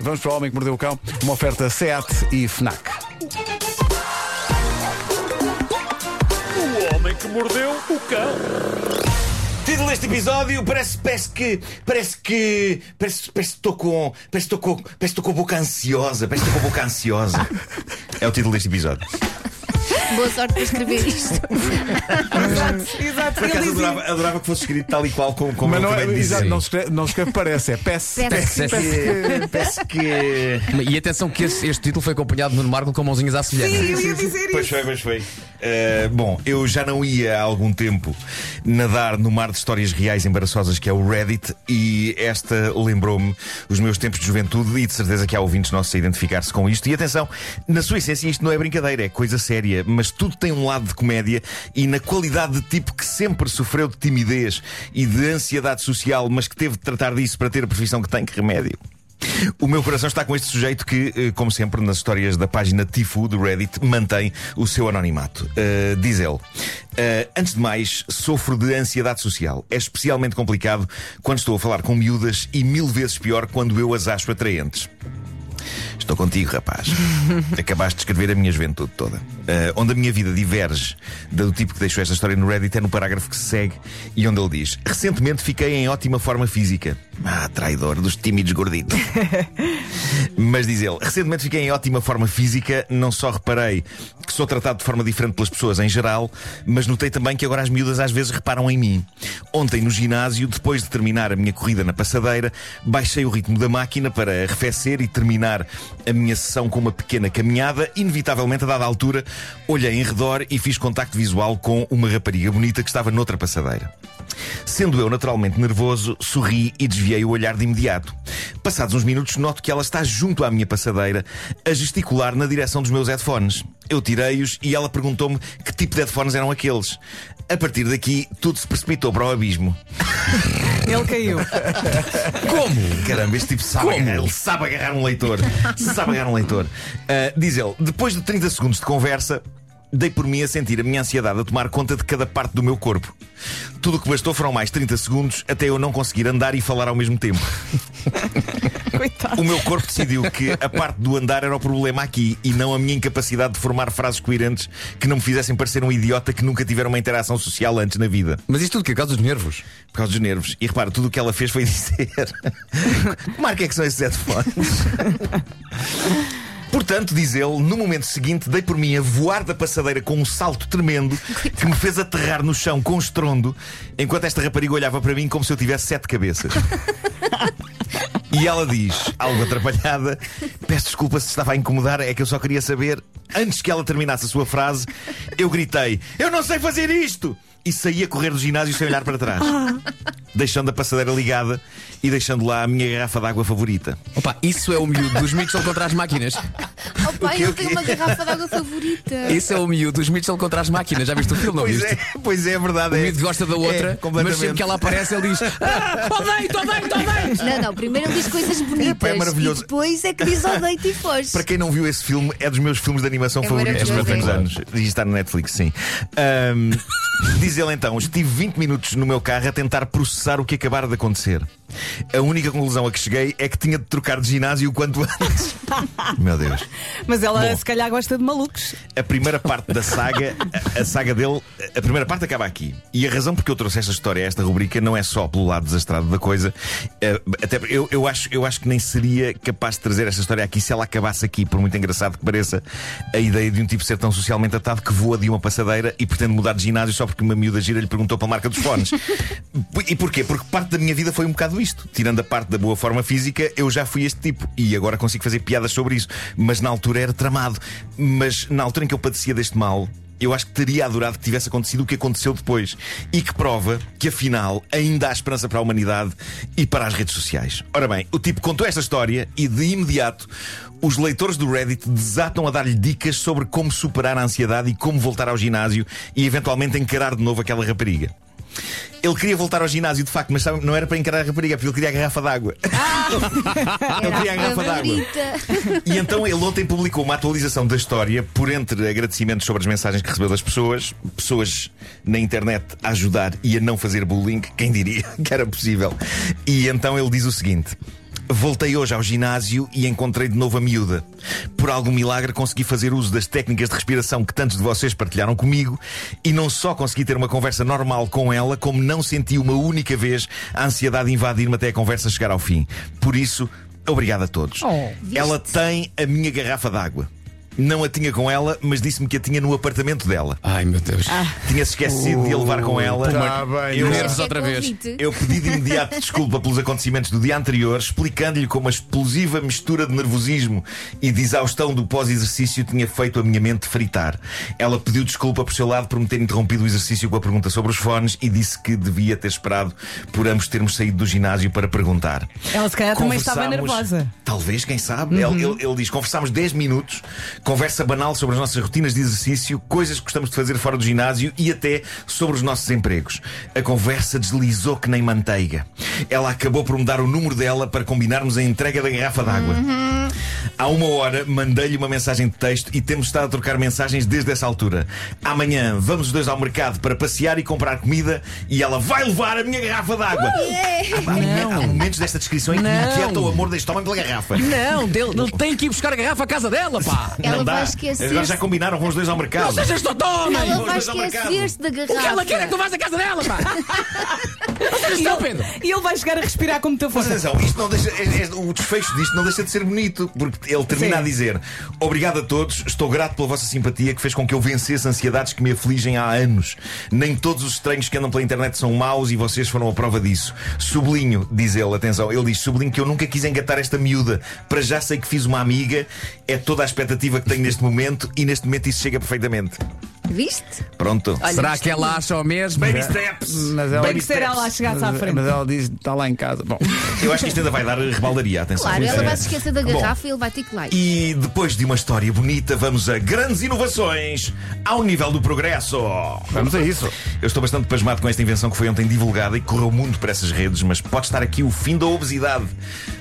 Vamos para o Homem que Mordeu o Cão, uma oferta SEAT e FNAC. O homem que mordeu o cão. Título deste episódio parece, parece que. Parece que. Parece, parece que estou com. Parece que estou com. Parece que estou com a boca ansiosa. Parece que estou com a boca ansiosa. É o título deste episódio. Boa sorte para escrever isto. Exato, Por acaso adorava, adorava que fosse escrito tal e qual como, como Mas não, é, exato, não, se escreve, não se escreve parece, é peça. Peça. Que- Parece que. E atenção que esse- este título foi acompanhado no Marco com mãozinhas à semelhança. Sim, eu ia dizer Pois isso. foi, pois foi. Uh, bom, eu já não ia há algum tempo nadar no mar de histórias reais embaraçosas que é o Reddit e esta lembrou-me os meus tempos de juventude e de certeza que há ouvintes nossos a identificar-se com isto. E atenção, na sua essência isto não é brincadeira, é coisa séria, mas tudo tem um lado de comédia e na qualidade de tipo que sempre sofreu de timidez e de ansiedade social, mas que teve de tratar disso para ter a profissão que tem, que remédio. O meu coração está com este sujeito que, eh, como sempre, nas histórias da página Tifu do Reddit, mantém o seu anonimato. Uh, diz ele: "Uh, Antes de mais, sofro de ansiedade social. É especialmente complicado quando estou a falar com miúdas e mil vezes pior quando eu as acho atraentes. Estou contigo, rapaz. Acabaste de escrever a minha juventude toda. Uh, onde a minha vida diverge do tipo que deixou esta história no Reddit é no parágrafo que se segue e onde ele diz: Recentemente fiquei em ótima forma física. Ah, traidor dos tímidos gorditos. Mas diz ele: Recentemente fiquei em ótima forma física. Não só reparei que sou tratado de forma diferente pelas pessoas em geral, mas notei também que agora as miúdas às vezes reparam em mim. Ontem no ginásio, depois de terminar a minha corrida na passadeira, baixei o ritmo da máquina para arrefecer e terminar a minha sessão com uma pequena caminhada. Inevitavelmente, a dada altura, olhei em redor e fiz contacto visual com uma rapariga bonita que estava noutra passadeira. Sendo eu naturalmente nervoso, sorri e desviei o olhar de imediato. Passados uns minutos, noto que ela está junto à minha passadeira, a gesticular na direção dos meus headphones. Eu tirei-os e ela perguntou-me que tipo de headphones eram aqueles. A partir daqui, tudo se precipitou para o abismo. Ele caiu. Como? Caramba, este tipo sabe Como? agarrar, ele sabe agarrar um leitor. sabe agarrar um leitor. Ah, diz ele, depois de 30 segundos de conversa, dei por mim a sentir a minha ansiedade a tomar conta de cada parte do meu corpo. Tudo o que bastou foram mais 30 segundos até eu não conseguir andar e falar ao mesmo tempo. Coitado. O meu corpo decidiu que a parte do andar era o problema aqui e não a minha incapacidade de formar frases coerentes que não me fizessem parecer um idiota que nunca tivera uma interação social antes na vida. Mas isto tudo que é causa dos nervos. Por causa dos nervos. E repara, tudo o que ela fez foi dizer: Que marca é que são esses headphones? Portanto, diz ele, no momento seguinte dei por mim a voar da passadeira com um salto tremendo que me fez aterrar no chão com estrondo, enquanto esta rapariga olhava para mim como se eu tivesse sete cabeças. E ela diz, algo atrapalhada: Peço desculpa se estava a incomodar, é que eu só queria saber. Antes que ela terminasse a sua frase, eu gritei: Eu não sei fazer isto! E saí a correr do ginásio sem olhar para trás, deixando a passadeira ligada e deixando lá a minha garrafa de água favorita. Opa, isso é o miúdo dos Mitchell contra as máquinas. Pai, quê, ele o tem quê? uma garrafa de água favorita. Isso é o miúdo dos Mitchell contra as máquinas. Já viste o filme, não Pois viste? é, pois é, é verdade. O é. miúdo gosta da É, outra, mas completamente. sempre que ela aparece, ele diz: ah, Odeio-te, odeio-te, odeio-te! Não, não, primeiro ele diz coisas bonitas. Epá, é maravilhoso. E depois é que diz odeio e foge. Para quem não viu esse filme, é dos meus filmes de animação É favoritos dos últimos anos. E está no Netflix, sim. Ahm, diz ele então: estive 20 minutos no meu carro a tentar processar o que acabara de acontecer. A única conclusão a que cheguei é que tinha de trocar de ginásio o quanto antes. Meu Deus. Mas ela Bom. se calhar gosta de malucos. A primeira parte da saga, a, a saga dele, a primeira parte acaba aqui. E a razão porque eu trouxe esta história, esta rubrica, não é só pelo lado desastrado da coisa. eh, Até eu, eu, acho, eu acho que nem seria capaz de trazer esta história aqui se ela acabasse aqui, por muito engraçado que pareça, a ideia de um tipo ser tão socialmente atado que voa de uma passadeira e pretende mudar de ginásio só porque uma miúda gira lhe perguntou pela marca dos fones. e porquê? Porque parte da minha vida foi um bocado isto. Tirando a parte da boa forma física, eu já fui este tipo. E agora consigo fazer piadas sobre isso. Mas na altura era tramado. Mas na altura em que eu padecia deste mal, eu acho que teria adorado que tivesse acontecido o que aconteceu depois. E que prova que afinal ainda há esperança para a humanidade e para as redes sociais. Ora bem, o tipo contou esta história e de imediato os leitores do Reddit desatam a dar-lhe dicas sobre como superar a ansiedade e como voltar ao ginásio e eventualmente encarar de novo aquela rapariga. Ele queria voltar ao ginásio, de facto, mas sabe, não era para encarar a rapariga, porque ele queria a garrafa d'água. Era queria a garrafa d'água. E então ele ontem publicou uma atualização da história por entre agradecimentos sobre as mensagens que recebeu das pessoas, pessoas na internet a ajudar e a não fazer bullying, quem diria que era possível. E então ele diz o seguinte: Voltei hoje ao ginásio e encontrei de novo a miúda. Por algum milagre consegui fazer uso das técnicas de respiração que tantos de vocês partilharam comigo e não só consegui ter uma conversa normal com ela, como não senti uma única vez a ansiedade invadir-me até a conversa chegar ao fim. Por isso, obrigado a todos. Oh. ela tem a minha garrafa d'água. Não a tinha com ela, mas disse-me que a tinha no apartamento dela. Ai meu Deus. Tinha-se esquecido de a levar com ela. Tá bem, Eu-? Nervos outra vez. Eu pedi de imediato desculpa pelos acontecimentos do dia anterior, explicando-lhe como a explosiva mistura de nervosismo e de exaustão do pós-exercício tinha feito a minha mente fritar. Ela pediu desculpa por seu lado por me ter interrompido o exercício com a pergunta sobre os fones e disse que devia ter esperado por ambos termos saído do ginásio para perguntar. Ela se calhar também estava nervosa. Talvez, quem sabe. Ele, ele- ele diz: conversámos 10 minutos, conversa banal sobre as nossas rotinas de exercício, coisas que gostamos de fazer fora do ginásio e até sobre os nossos empregos. A conversa deslizou que nem manteiga. Ela acabou por me dar o número dela para combinarmos a entrega da garrafa d'água. Há uma hora mandei-lhe uma mensagem de texto e temos estado a trocar mensagens desde essa altura. Amanhã vamos os dois ao mercado para passear e comprar comida e ela vai levar a minha garrafa d'água. Há, há- há momentos desta descrição em que me Não. inquieta o amor deste homem pela garrafa. Não, dele, ele tem que ir buscar a garrafa à casa dela, pá. Ela Não dá. vai esquecer. Agora já combinaram, vão os dois ao mercado. Não sejas totó, Ela Vamos vai ao mercado. esquecer-se da O garrafa. que ela quer é que tu vás à casa dela, pá. Sejas estúpido. E ele vai chegar a respirar com muita Mas força. atenção, isto não deixa, é- é- o desfecho disto não deixa de ser bonito, porque ele termina Sim. a dizer: Obrigado a todos, estou grato pela vossa simpatia que fez com que eu vencesse ansiedades que me afligem há anos. Nem todos os estranhos que andam pela internet são maus e vocês foram a prova disso. Sublinho, diz ele, atenção, ele diz: Sublinho que eu nunca quis engatar esta miúda. Para já sei que fiz uma amiga, é toda a expectativa que tenho neste momento e neste momento isso chega perfeitamente. Viste? Pronto. Olha, Será que ela acha o mesmo? Baby steps! Mas ela, Tem que ser ela lá chegasse à frente. mas ela diz está lá em casa. Bom, Eu acho que isto ainda vai dar rebaldaria, atenção. Claro, ela É. vai se esquecer da Bom, garrafa e ele vai ter que lá. ir. E depois de uma história bonita, vamos a grandes inovações ao nível do progresso. vamos a isso. Eu estou bastante pasmado com esta invenção que foi ontem divulgada e correu muito para essas redes, mas pode estar aqui o fim da obesidade.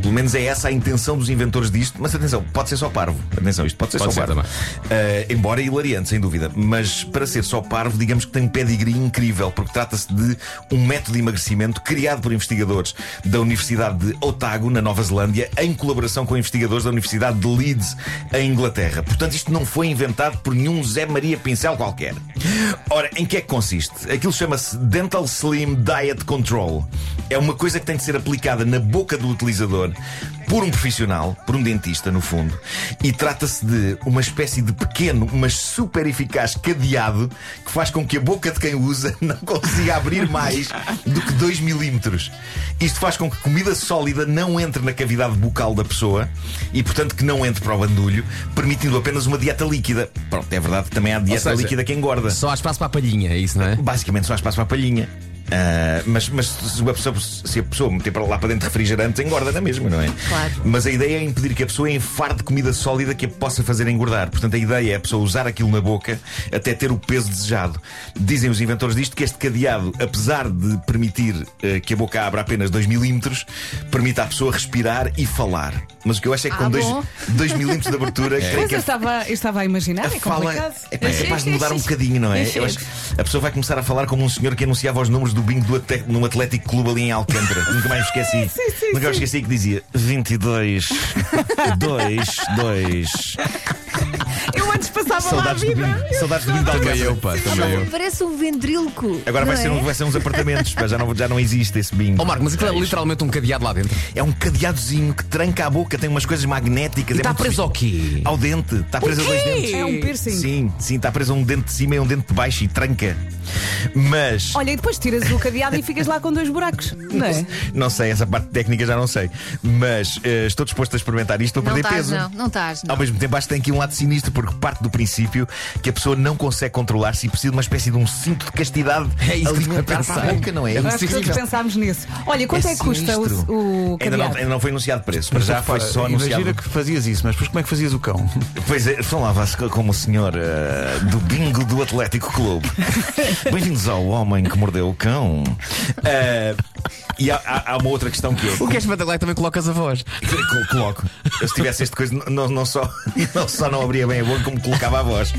Pelo menos é essa a intenção dos inventores disto. Mas atenção, pode ser só parvo. Atenção, isto pode ser Pode só ser parvo. Eh, embora hilariante, sem dúvida. Mas para ser só parvo, digamos que tem um pedigree incrível, porque trata-se de um método de emagrecimento criado por investigadores da Universidade de Otago, na Nova Zelândia, em colaboração com investigadores da Universidade de Leeds, em Inglaterra. Portanto, isto não foi inventado por nenhum Zé Maria Pincel qualquer. Ora, em que é que consiste? Aquilo chama-se Dental Slim Diet Control. É uma coisa que tem de ser aplicada na boca do utilizador por um profissional, por um dentista, no fundo. E trata-se de uma espécie de pequeno, mas super eficaz cadeado que faz com que a boca de quem usa não consiga abrir mais do que 2 milímetros. Isto faz com que comida sólida não entre na cavidade bucal da pessoa e, portanto, que não entre para o bandulho, permitindo apenas uma dieta líquida. Pronto, é verdade que também há dieta seja, líquida que engorda. Só há espaço para a palhinha, é isso, não é? Basicamente só há espaço para a palhinha. Ah, mas, mas se, a pessoa, se a pessoa meter para lá para dentro refrigerante, engorda na mesma, não é? Claro. Mas a ideia é impedir que a pessoa enfarde comida sólida que a possa fazer engordar. Portanto, a ideia é a pessoa usar aquilo na boca até ter o peso desejado. Dizem os inventores disto que este cadeado, apesar de permitir eh, que a boca abra apenas 2 milímetros, permite à pessoa respirar e falar. Mas o que eu acho é que com Ah, 2 bom. milímetros de abertura, creio Pois que eu a estava, eu estava a imaginar, é fala complicado. é, é capaz de mudar um bocadinho, não é? Eu acho que a pessoa vai começar a falar como um senhor que anunciava os números do bingo do Ate- no Atlético Clube ali em Alcântara. Nunca mais me esqueci. Sim, sim, Nunca mais sim. esqueci que dizia 22, 2, 2. Eu antes passava lá a Saudades do vida. bingo. Saudades do bingo de Também eu, Alcântara. pá, também eu. Parece um ventríloco. Agora vai não ser, é? um, vai ser uns apartamentos, pá, já, não, já não existe esse bingo. Ó Marco, mas aquilo é literalmente um cadeado lá dentro. É um cadeadozinho que tranca a boca, tem umas coisas magnéticas. E é está muito preso ao quê? Ao dente. Está preso a dois quê? dentes. É um piercing. Sim, sim, está preso a um dente de cima e um dente de baixo e tranca. Mas. Olha, e depois tiras o cadeado e ficas lá com dois buracos, não é? Não sei, essa parte técnica já não sei. Mas eh, estou disposto a experimentar isto para Não perder estás, peso. não. Não estás, não. Ao mesmo tempo, acho que tem aqui um lado sinistro, porque parte do princípio que a pessoa não consegue controlar-se e precisa de uma espécie de um cinto de castidade É isso que eu alimentar a para a pensar. boca, não é? É Acho que todos pensámos nisso. Olha, quanto é, que custa sinistro. o, o Ainda não, cadeado? ainda não foi anunciado preço, para já foi só anunciado. Imagina que fazias isso, mas depois como é que fazias o cão? Pois é, falava-se como o senhor eh, do bingo do Atlético Clube. Bem-vindos ao Homem que Mordeu o Cão. Eh, E há, há- há uma outra questão que eu O que é espetacular é também colocas a voz. col- coloco. Eu, se tivesse este coisa, não, não, só, não só não abria bem a boca, como colocava a voz.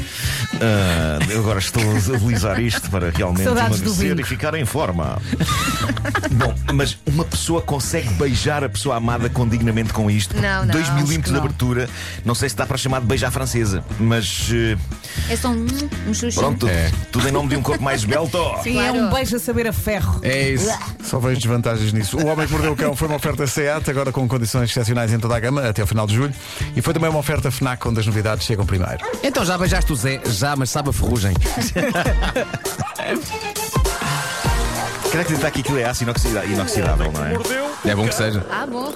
Eu agora estou a utilizar isto para realmente emagrecer e ficar em forma. Bom, mas uma pessoa consegue beijar a pessoa amada com dignamente com isto? Não, não, 2 acho milímetros de abertura. Não sei se dá para chamar de beijar francesa, mas eh, É só um, um xuxinho. pronto, É. tudo em nome de um corpo mais esbelto. Sim, Claro. é um beijo a saber a ferro. É isso. Só vejo desvantagens nisso. O Homem que Mordeu o Cão foi uma oferta SEAT, agora com condições excepcionais em toda a gama, até ao final de julho. E foi também uma oferta FNAC, onde as novidades chegam primeiro. Então já beijaste o Zé, já, mas sabe a ferrugem. Quero acreditar que aquilo é aço inoxidável, não é? Mordeu É bom que seja. Ah, bom.